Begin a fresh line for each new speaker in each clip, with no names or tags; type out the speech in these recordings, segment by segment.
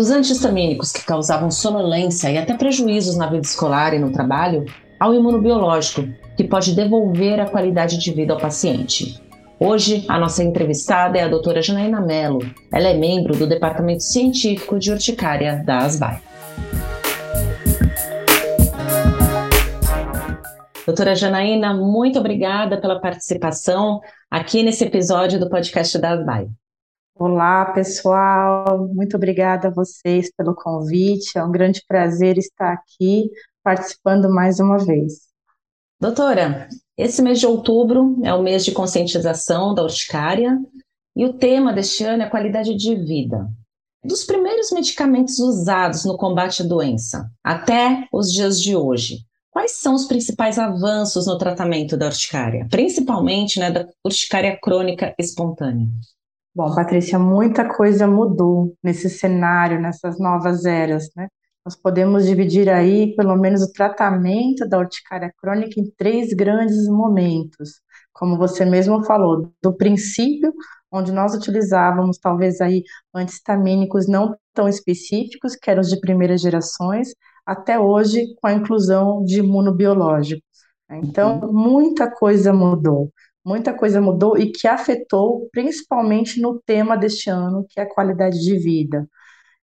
Dos antihistamínicos que causavam sonolência e até prejuízos na vida escolar e no trabalho, ao imunobiológico, que pode devolver a qualidade de vida ao paciente. Hoje, a nossa entrevistada é a doutora Janaína Mello. Ela é membro do Departamento Científico de Urticária da ASBAI. Doutora Janaína, muito obrigada pela participação aqui nesse episódio do podcast da ASBAI.
Olá, pessoal. Muito obrigada a vocês pelo convite. É um grande prazer estar aqui participando mais uma vez.
Doutora, esse mês de outubro é o mês de conscientização da urticária e o tema deste ano é qualidade de vida. Dos primeiros medicamentos usados no combate à doença até os dias de hoje, quais são os principais avanços no tratamento da urticária, principalmente né, da urticária crônica espontânea?
Bom, Patrícia, muita coisa mudou nesse cenário, nessas novas eras, né? Nós podemos dividir aí, pelo menos, o tratamento da urticária crônica em três grandes momentos. Como você mesmo falou, do princípio, onde nós utilizávamos talvez aí antihistamínicos não tão específicos, que eram os de primeiras gerações, até hoje com a inclusão de imunobiológicos. Então, uhum. muita coisa mudou muita coisa mudou e que afetou principalmente no tema deste ano, que é a qualidade de vida.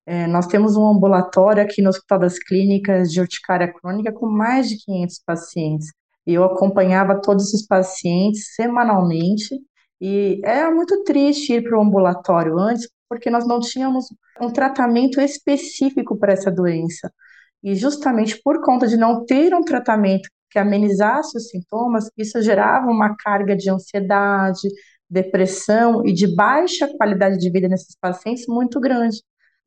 É, nós temos um ambulatório aqui no Hospital das Clínicas de Urticária Crônica com mais de 500 pacientes. Eu acompanhava todos esses pacientes semanalmente. E era muito triste ir para o ambulatório antes, porque nós não tínhamos um tratamento específico para essa doença. E justamente por conta de não ter um tratamento que amenizasse os sintomas, isso gerava uma carga de ansiedade, depressão e de baixa qualidade de vida nesses pacientes muito grande.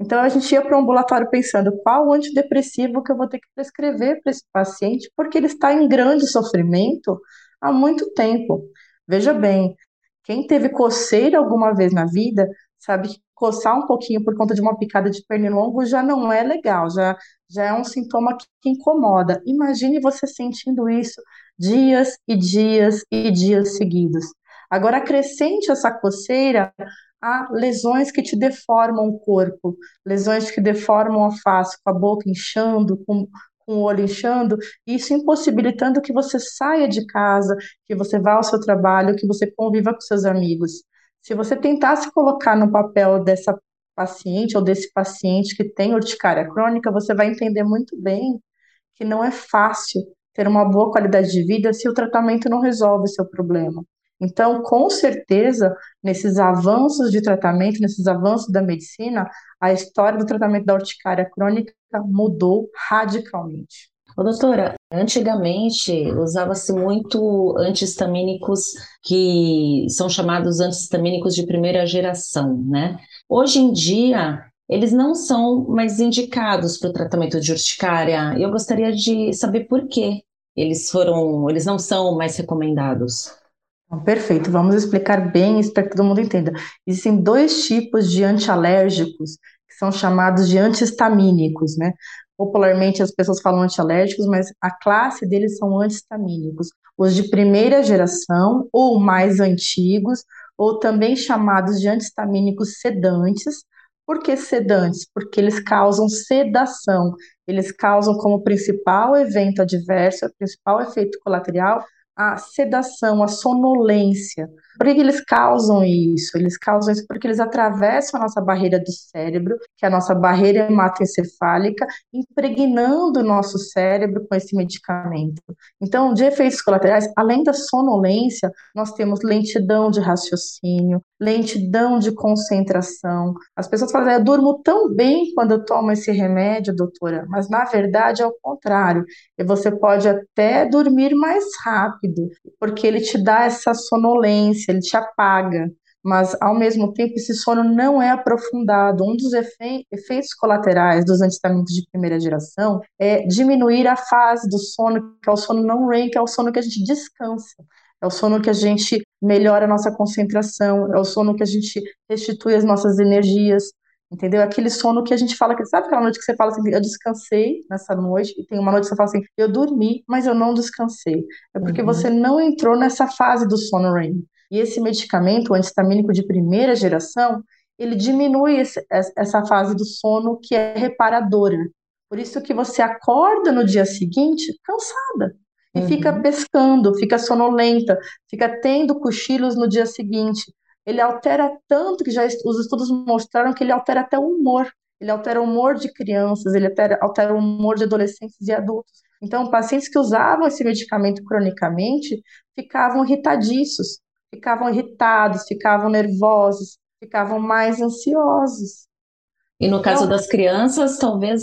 Então a gente ia para o ambulatório pensando qual antidepressivo que eu vou ter que prescrever para esse paciente, porque ele está em grande sofrimento há muito tempo. Veja bem, quem teve coceira alguma vez na vida sabe que coçar um pouquinho por conta de uma picada de pernilongo já não é legal, já, já é um sintoma que, que incomoda. Imagine você sentindo isso dias e dias e dias seguidos. Agora, acrescente essa coceira a lesões que te deformam o corpo, lesões que deformam a face, com a boca inchando, com, com o olho inchando, isso impossibilitando que você saia de casa, que você vá ao seu trabalho, que você conviva com seus amigos. Se você tentar se colocar no papel dessa paciente ou desse paciente que tem urticária crônica, você vai entender muito bem que não é fácil ter uma boa qualidade de vida se o tratamento não resolve seu problema. Então, com certeza, nesses avanços de tratamento, nesses avanços da medicina, a história do tratamento da urticária crônica mudou radicalmente.
Ô, doutora, antigamente usava-se muito antihistamínicos que são chamados antihistamínicos de primeira geração, né? Hoje em dia, eles não são mais indicados para o tratamento de urticária. Eu gostaria de saber por que eles foram, eles não são mais recomendados.
Perfeito, vamos explicar bem para que todo mundo entenda. Existem dois tipos de antialérgicos que são chamados de antihistamínicos, né? Popularmente as pessoas falam antialérgicos, mas a classe deles são antihistamínicos. Os de primeira geração ou mais antigos, ou também chamados de antihistamínicos sedantes. Por que sedantes? Porque eles causam sedação. Eles causam como principal evento adverso, principal efeito colateral, a sedação, a sonolência. Por que eles causam isso? Eles causam isso porque eles atravessam a nossa barreira do cérebro, que é a nossa barreira hematoencefálica, impregnando o nosso cérebro com esse medicamento. Então, de efeitos colaterais, além da sonolência, nós temos lentidão de raciocínio, lentidão de concentração. As pessoas falam, eu durmo tão bem quando eu tomo esse remédio, doutora, mas na verdade é o contrário. E você pode até dormir mais rápido, porque ele te dá essa sonolência, ele te apaga. Mas, ao mesmo tempo, esse sono não é aprofundado. Um dos efe efeitos colaterais dos antihistamínicos de primeira geração é diminuir a fase do sono, que é o sono não REM, que é o sono que a gente descansa. É o sono que a gente melhora a nossa concentração, é o sono que a gente restitui as nossas energias, entendeu? Aquele sono que a gente fala, que sabe aquela noite que você fala assim, eu descansei nessa noite, e tem uma noite que você fala assim, eu dormi, mas eu não descansei. É porque uhum. você não entrou nessa fase do sono REM. E esse medicamento, o antistamínico de primeira geração, ele diminui esse, essa fase do sono que é reparadora. Por isso que você acorda no dia seguinte cansada e uhum. fica pescando, fica sonolenta, fica tendo cochilos no dia seguinte. Ele altera tanto que já os estudos mostraram que ele altera até o humor. Ele altera o humor de crianças, ele altera, altera o humor de adolescentes e adultos. Então, pacientes que usavam esse medicamento cronicamente ficavam irritadiços, ficavam irritados, ficavam nervosos, ficavam mais ansiosos.
E no caso então, das crianças, talvez,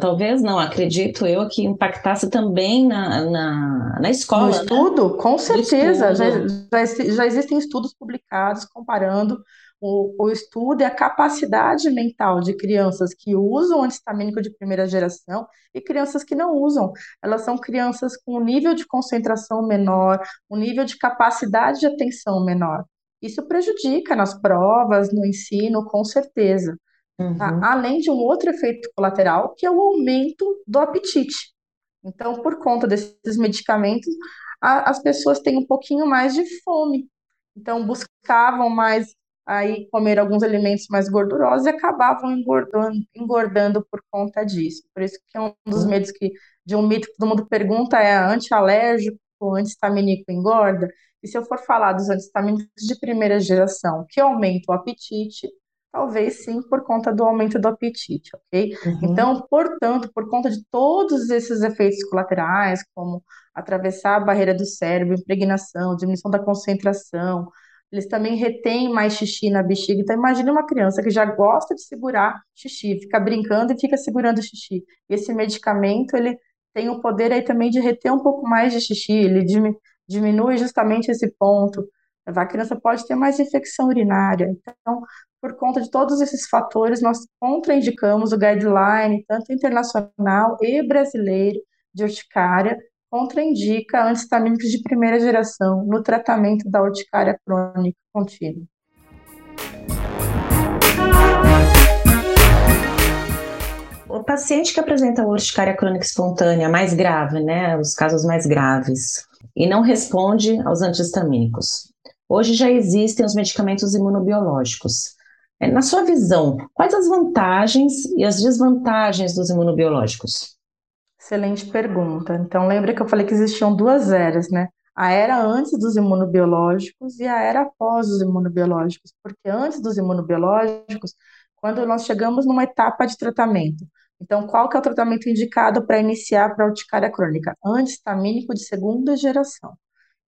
talvez não, acredito eu, que impactasse também na, na, na escola. No
né? estudo, né? com certeza. Já, já, já, existem estudos publicados comparando o, o estudo e a capacidade mental de crianças que usam antistamínico de primeira geração e crianças que não usam. Elas são crianças com um nível de concentração menor, um nível de capacidade de atenção menor. Isso prejudica nas provas, no ensino, com certeza. Uhum. Tá? Além de um outro efeito colateral, que é o aumento do apetite. Então, por conta desses medicamentos, a, as pessoas têm um pouquinho mais de fome. Então, buscavam mais aí comer alguns alimentos mais gordurosos e acabavam engordando, engordando por conta disso. Por isso que é um dos medos que de um mito que todo mundo pergunta é antialérgico, antistamínico engorda? E se eu for falar dos antistamínicos de primeira geração, que aumentam o apetite, talvez sim por conta do aumento do apetite, ok? Uhum. Então, portanto, por conta de todos esses efeitos colaterais, como atravessar a barreira do cérebro, impregnação, diminuição da concentração, eles também retêm mais xixi na bexiga. Então, imagine uma criança que já gosta de segurar xixi, fica brincando e fica segurando xixi. Esse medicamento, ele tem o poder aí também de reter um pouco mais de xixi, ele diminui justamente esse ponto. A criança pode ter mais infecção urinária. Então, por conta de todos esses fatores, nós contraindicamos o guideline, tanto internacional e brasileiro, de urticária, contraindica antistamínicos de primeira geração no tratamento da urticária crônica contínua.
O paciente que apresenta urticária crônica espontânea mais grave, né, os casos mais graves, e não responde aos antihistamínicos. Hoje já existem os medicamentos imunobiológicos. É, na sua visão, quais as vantagens e as desvantagens dos imunobiológicos?
Excelente pergunta. Então, lembra que eu falei que existiam duas eras, né? A era antes dos imunobiológicos e a era após os imunobiológicos. Porque antes dos imunobiológicos, quando nós chegamos numa etapa de tratamento, então qual que é o tratamento indicado para iniciar para urticária crônica? Antihistamínico de segunda geração.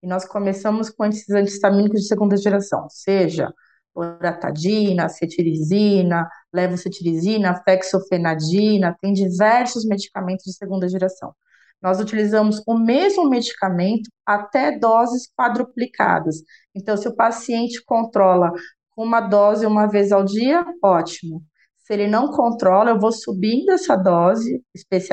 E nós começamos com esses antihistamínicos de segunda geração, seja loratadina, cetirizina, levocetirizina, fexofenadina, tem diversos medicamentos de segunda geração. Nós utilizamos o mesmo medicamento até doses quadruplicadas. Então, se o paciente controla uma dose uma vez ao dia, ótimo. Se ele não controla, eu vou subindo essa dose,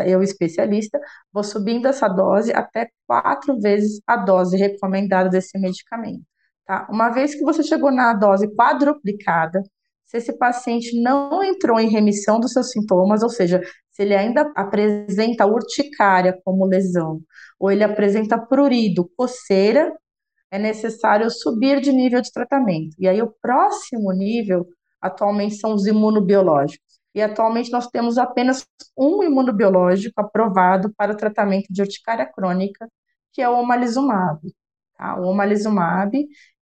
eu especialista, vou subindo essa dose até quatro vezes a dose recomendada desse medicamento. Tá? Uma vez que você chegou na dose quadruplicada, se esse paciente não entrou em remissão dos seus sintomas, ou seja, se ele ainda apresenta urticária como lesão, ou ele apresenta prurido, coceira, é necessário subir de nível de tratamento. E aí o próximo nível atualmente são os imunobiológicos. E atualmente nós temos apenas um imunobiológico aprovado para o tratamento de urticária crônica, que é o omalizumab. Tá? O omalizumab,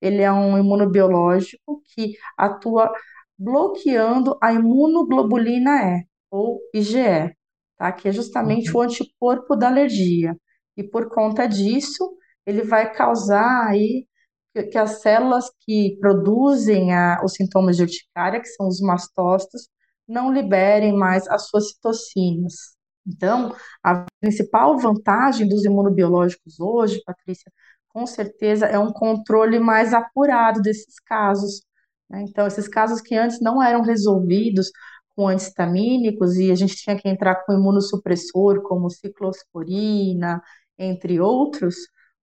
ele é um imunobiológico que atua bloqueando a imunoglobulina E, ou IgE, tá? que é justamente uhum. o anticorpo da alergia. E por conta disso, ele vai causar aí que as células que produzem a, os sintomas de urticária, que são os mastócitos, não liberem mais as suas citocinas. Então, a principal vantagem dos imunobiológicos hoje, Patrícia, com certeza é um controle mais apurado desses casos. Né? Então, esses casos que antes não eram resolvidos com antistamínicos e a gente tinha que entrar com imunossupressor, como ciclosporina, entre outros,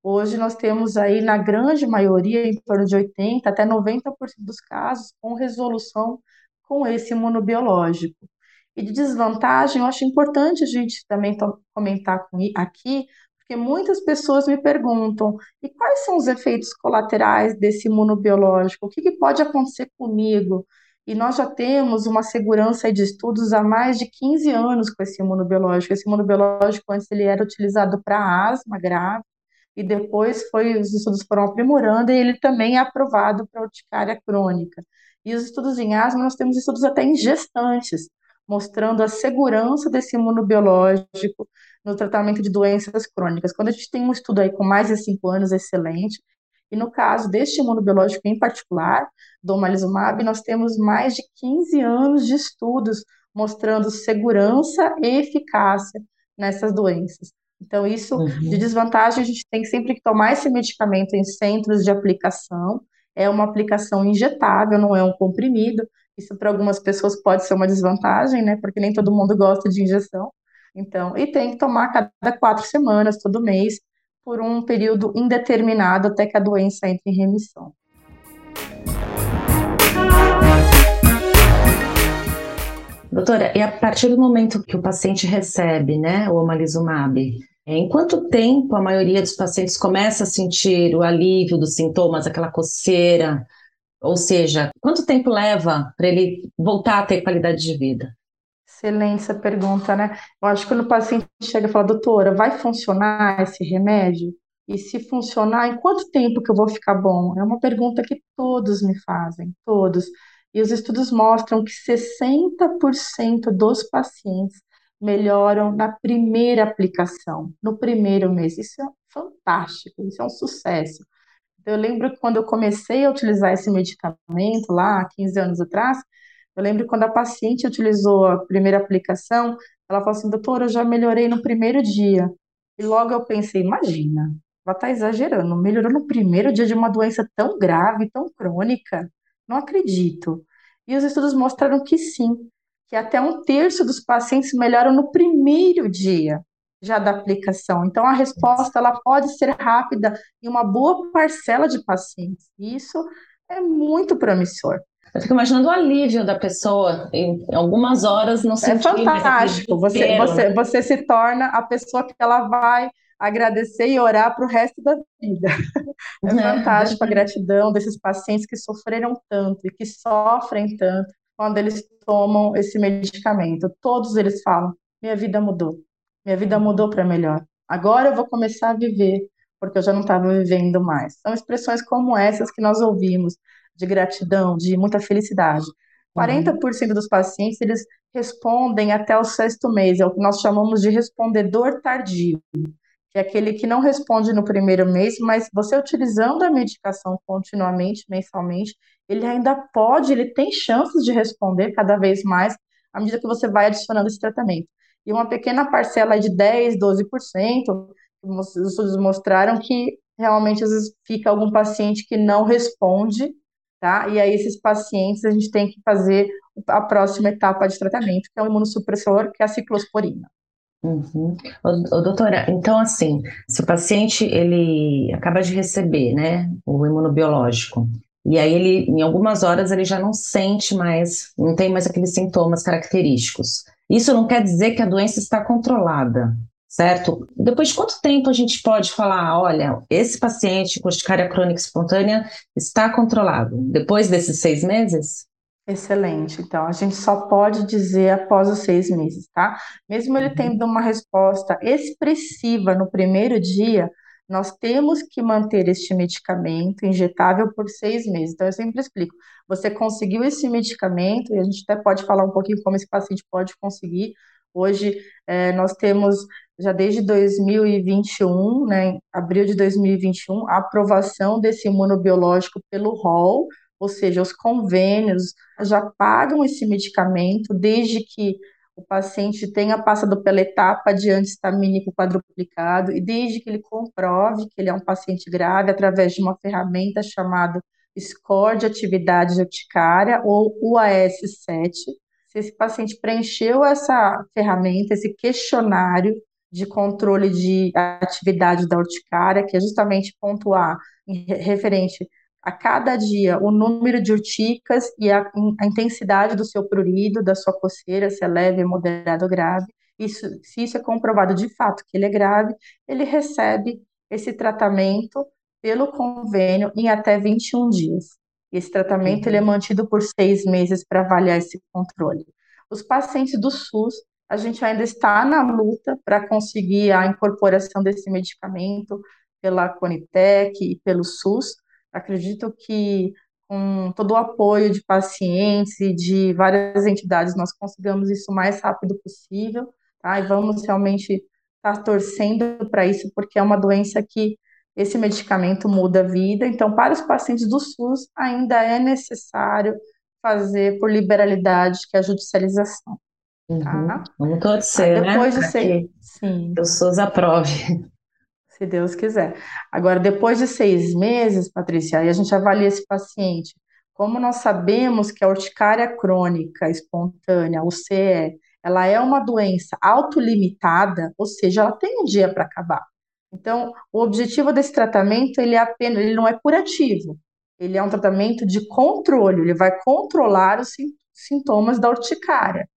hoje nós temos aí, na grande maioria, em torno de 80% até 90% dos casos, com resolução com esse imunobiológico. E de desvantagem, eu acho importante a gente também comentar aqui, porque muitas pessoas me perguntam: e quais são os efeitos colaterais desse imunobiológico? O que, que pode acontecer comigo? E nós já temos uma segurança de estudos há mais de 15 anos com esse imunobiológico. Esse imunobiológico antes ele era utilizado para asma grave e depois foi os estudos foram aprimorando e ele também é aprovado para urticária crônica. E os estudos em asma nós temos estudos até em gestantes, mostrando a segurança desse imunobiológico no tratamento de doenças crônicas. Quando a gente tem um estudo aí com mais de cinco anos, excelente, e no caso deste imunobiológico em particular, do omalizumab, nós temos mais de 15 anos de estudos mostrando segurança e eficácia nessas doenças. Então, isso uhum. de desvantagem, a gente tem sempre que tomar esse medicamento em centros de aplicação. É uma aplicação injetável, não é um comprimido. Isso para algumas pessoas pode ser uma desvantagem, né? Porque nem todo mundo gosta de injeção. Então, e tem que tomar cada quatro semanas, todo mês, por um período indeterminado até que a doença entre em remissão.
Doutora, e a partir do momento que o paciente recebe, né, o omalizumab, em quanto tempo a maioria dos pacientes começa a sentir o alívio dos sintomas, aquela coceira? Ou seja, quanto tempo leva para ele voltar a ter qualidade de vida?
Excelente essa pergunta, né? Eu acho que quando o paciente chega e fala, doutora, vai funcionar esse remédio? E se funcionar, em quanto tempo que eu vou ficar bom? É uma pergunta que todos me fazem, todos. E os estudos mostram que 60% dos pacientes melhoram na primeira aplicação, no primeiro mês. Isso é fantástico, isso é um sucesso. Eu lembro que quando eu comecei a utilizar esse medicamento lá, 15 anos atrás, eu lembro quando a paciente utilizou a primeira aplicação, ela falou assim, doutora, eu já melhorei no primeiro dia. E logo eu pensei, imagina, ela está exagerando, melhorou no primeiro dia de uma doença tão grave, tão crônica. Não acredito. E os estudos mostraram que sim, que até um terço dos pacientes melhoram no primeiro dia já da aplicação. Então, a resposta ela pode ser rápida em uma boa parcela de pacientes. Isso é muito promissor.
Eu fico imaginando o alívio da pessoa em algumas horas não
sentir É fantástico. Você, você, você se torna a pessoa que ela vai agradecer e orar para o resto da vida. É fantástico a gratidão desses pacientes que sofreram tanto e que sofrem tanto quando eles tomam esse medicamento. Todos eles falam: minha vida mudou, minha vida mudou para melhor. Agora eu vou começar a viver, porque eu já não estava vivendo mais. São expressões como essas que nós ouvimos de gratidão, de muita felicidade. 40% uhum. dos pacientes eles respondem até o sexto mês, é o que nós chamamos de respondedor tardio, que é aquele que não responde no primeiro mês, mas você utilizando a medicação continuamente, mensalmente, ele ainda pode, ele tem chances de responder cada vez mais à medida que você vai adicionando esse tratamento. E uma pequena parcela de 10, 12%, os estudos mostraram que realmente às vezes fica algum paciente que não responde tá? E aí esses pacientes a gente tem que fazer a próxima etapa de tratamento, que é o imunossupressor, que é a ciclosporina.
Uhum. Ô, doutora, então assim, se o paciente ele acaba de receber, né, o imunobiológico, e aí ele, em algumas horas, ele já não sente mais, não tem mais aqueles sintomas característicos. Isso não quer dizer que a doença está controlada certo? Depois de quanto tempo a gente pode falar, olha, esse paciente com urticária crônica espontânea está controlado? Depois desses seis meses?
Excelente. Então, a gente só pode dizer após os seis meses, tá? Mesmo ele tendo uma resposta expressiva no primeiro dia, nós temos que manter este medicamento injetável por seis meses. Então, eu sempre explico: você conseguiu esse medicamento, e a gente até pode falar um pouquinho como esse paciente pode conseguir. Hoje, é, nós temos já desde 2021, né, abril de 2021, a aprovação desse imunobiológico pelo ROL, ou seja, os convênios já pagam esse medicamento desde que o paciente tenha passado pela etapa de antihistamínico quadruplicado e desde que ele comprove que ele é um paciente grave através de uma ferramenta chamada Score de Atividade Urticária, ou UAS-7. Se esse paciente preencheu essa ferramenta, esse questionário, de controle de atividade da urticária, que é justamente pontuar referente a cada dia o número de urticas e a, a, intensidade do seu prurido, da sua coceira, se é leve, moderado ou grave. Isso, se isso é comprovado de fato que ele é grave, ele recebe esse tratamento pelo convênio em até 21 dias. Esse tratamento ele é mantido por seis meses para avaliar esse controle. Os pacientes do SUS, a gente ainda está na luta para conseguir a incorporação desse medicamento pela Conitec e pelo SUS. Acredito que com todo o apoio de pacientes e de várias entidades, nós consigamos isso o mais rápido possível, tá? E vamos realmente estar torcendo para isso, porque é uma doença que esse medicamento muda a vida. Então, para os pacientes do SUS, ainda é necessário fazer por liberalidade, que é a judicialização.
Tá? Uhum. Vamos torcer, né? Depois de ser... Sim. Que o SUS aprove.
Se Deus quiser. Agora, depois de seis meses, Patrícia, aí a gente avalia esse paciente. Como nós sabemos que a urticária crônica espontânea, o CE, ela é uma doença autolimitada, ou seja, ela tem um dia para acabar. Então, o objetivo desse tratamento, ele é apenas, ele não é curativo. Ele é um tratamento de controle, ele vai controlar os sintomas da urticária.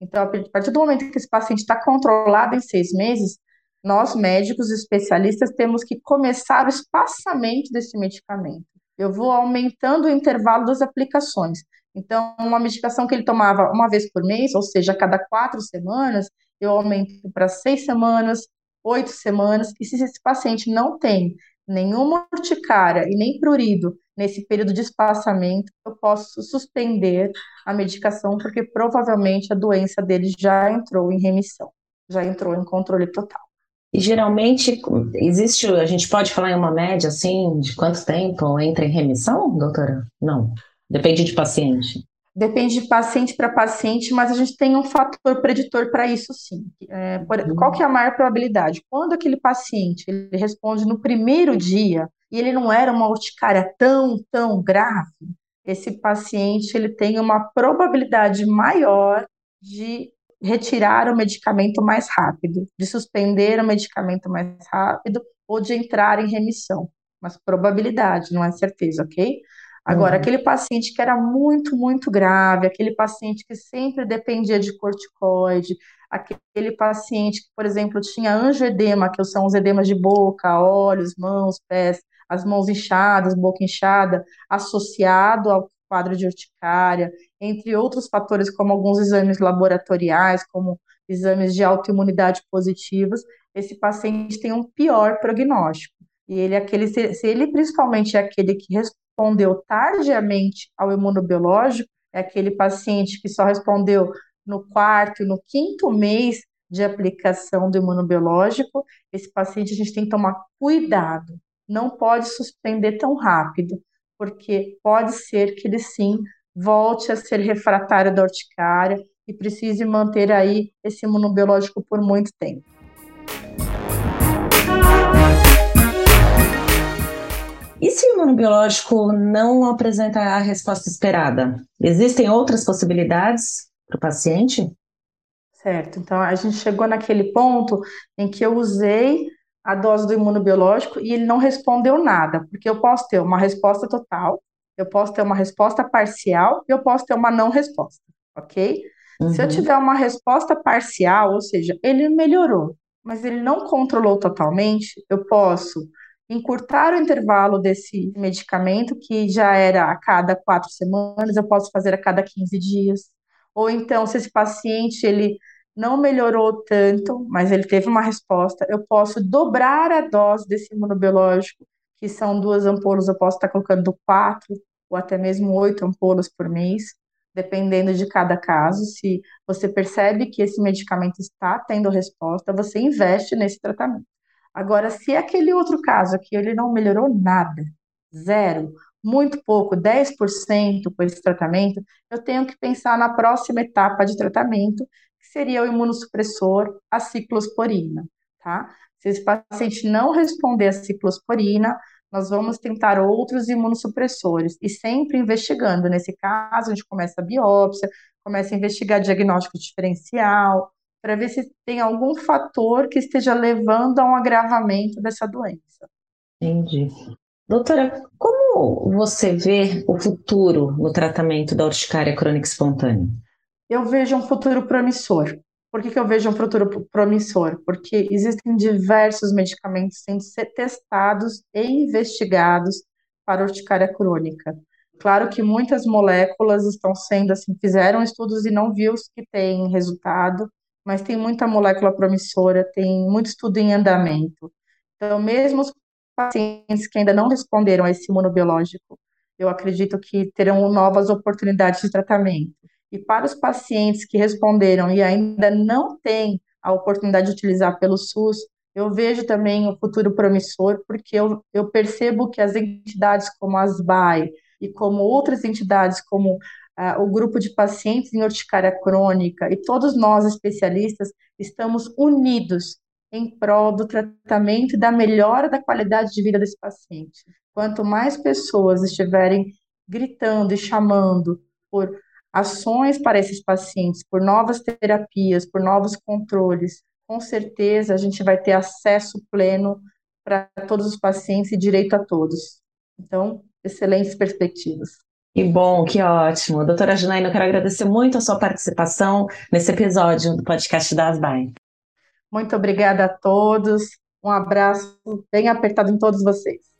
Então, a partir do momento que esse paciente está controlado em seis meses, nós, médicos especialistas, temos que começar o espaçamento desse medicamento. Eu vou aumentando o intervalo das aplicações. Então, uma medicação que ele tomava uma vez por mês, ou seja, a cada quatro semanas, eu aumento para seis semanas, oito semanas, e se esse paciente não tem nenhuma urticária e nem prurido nesse período de espaçamento, eu posso suspender a medicação, porque provavelmente a doença dele já entrou em remissão, já entrou em controle total.
E geralmente existe, a gente pode falar em uma média assim, de quanto tempo entra em remissão, doutora? Não. Depende de paciente.
Depende de paciente para paciente, mas a gente tem um fator preditor para isso sim. É, por, uhum. Qual que é a maior probabilidade? Quando aquele paciente ele responde no primeiro dia e ele não era uma urticária tão, tão grave, esse paciente ele tem uma probabilidade maior de retirar o medicamento mais rápido, de suspender o medicamento mais rápido ou de entrar em remissão. Mas probabilidade, não é certeza, ok? Agora, uhum. aquele paciente que era muito, muito grave, aquele paciente que sempre dependia de corticoide, aquele paciente que, por exemplo, tinha angioedema, que são os edemas de boca, olhos, mãos, pés, as mãos inchadas, boca inchada, associado ao quadro de urticária, entre outros fatores, como alguns exames laboratoriais, como exames de autoimunidade positivos, esse paciente tem um pior prognóstico. E ele é aquele, se ele principalmente é aquele que respondeu tardiamente ao imunobiológico, é aquele paciente que só respondeu no quarto e no quinto mês de aplicação do imunobiológico, esse paciente a gente tem que tomar cuidado. Não pode suspender tão rápido, porque pode ser que ele sim volte a ser refratário da urticária e precise manter aí esse imunobiológico por muito tempo.
E se o imunobiológico não apresenta a resposta esperada? Existem outras possibilidades para o paciente?
Certo. Então, a gente chegou naquele ponto em que eu usei a dose do imunobiológico e ele não respondeu nada, porque eu posso ter uma resposta total, eu posso ter uma resposta parcial e eu posso ter uma não resposta, ok? Uhum. Se eu uhum. tiver uma resposta parcial, ou seja, ele melhorou, mas ele não controlou totalmente, eu posso encurtar o intervalo desse medicamento, que já era a cada quatro semanas, eu posso fazer a cada 15 dias. Ou então, se esse paciente ele não melhorou tanto, mas ele teve uma resposta, eu posso dobrar a dose desse imunobiológico, que são duas ampolas, eu posso estar colocando quatro ou até mesmo oito ampolas por mês, dependendo de cada caso. Se você percebe que esse medicamento está tendo resposta, você investe nesse tratamento. Agora, se é aquele outro caso aqui ele não melhorou nada, zero, muito pouco, 10% com esse tratamento, eu tenho que pensar na próxima etapa de tratamento, que seria o imunossupressor, a ciclosporina, tá? Se esse paciente não responder a ciclosporina, nós vamos tentar outros imunossupressores e sempre investigando. Nesse caso, a gente começa a biópsia, começa a investigar diagnóstico diferencial, para ver se tem algum fator que esteja levando a um agravamento dessa doença.
Entendi. Doutora, como você vê o futuro no tratamento da urticária crônica espontânea?
Eu vejo um futuro promissor. Por que, que eu vejo um futuro promissor? Porque existem diversos medicamentos sendo testados e investigados para urticária crônica. Claro que muitas moléculas estão sendo assim, fizeram estudos e não viu que tem resultado, mas tem muita molécula promissora, tem muito estudo em andamento. Então, mesmo os pacientes que ainda não responderam a esse imunobiológico, eu acredito que terão novas oportunidades de tratamento. E para os pacientes que responderam e ainda não têm a oportunidade de utilizar pelo SUS, eu vejo também o futuro promissor, porque eu, eu percebo que as entidades como as BAE e como outras entidades, como ah, o grupo de pacientes em urticária crônica e todos nós especialistas, estamos unidos em prol do tratamento e da melhora da qualidade de vida desse paciente. Quanto mais pessoas estiverem gritando e chamando por ações para esses pacientes, por novas terapias, por novos controles, com certeza a gente vai ter acesso pleno para todos os pacientes e direito a todos. Então, excelentes perspectivas.
Que bom, que ótimo. Doutora Janaína, eu quero agradecer muito a sua participação nesse episódio do podcast da ASBAI.
Muito obrigada a todos. Um abraço bem apertado em todos vocês.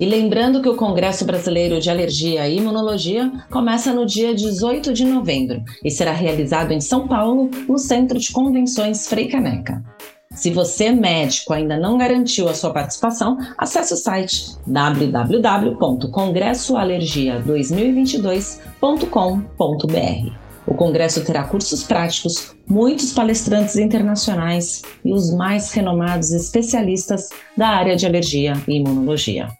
E lembrando que o Congresso Brasileiro de Alergia e Imunologia começa no dia 18 de novembro e será realizado em São Paulo, no Centro de Convenções Frei Caneca. Se você, médico, ainda não garantiu a sua participação, acesse o site www.congressoalergia2022.com.br. O congresso terá cursos práticos, muitos palestrantes internacionais e os mais renomados especialistas da área de alergia e imunologia.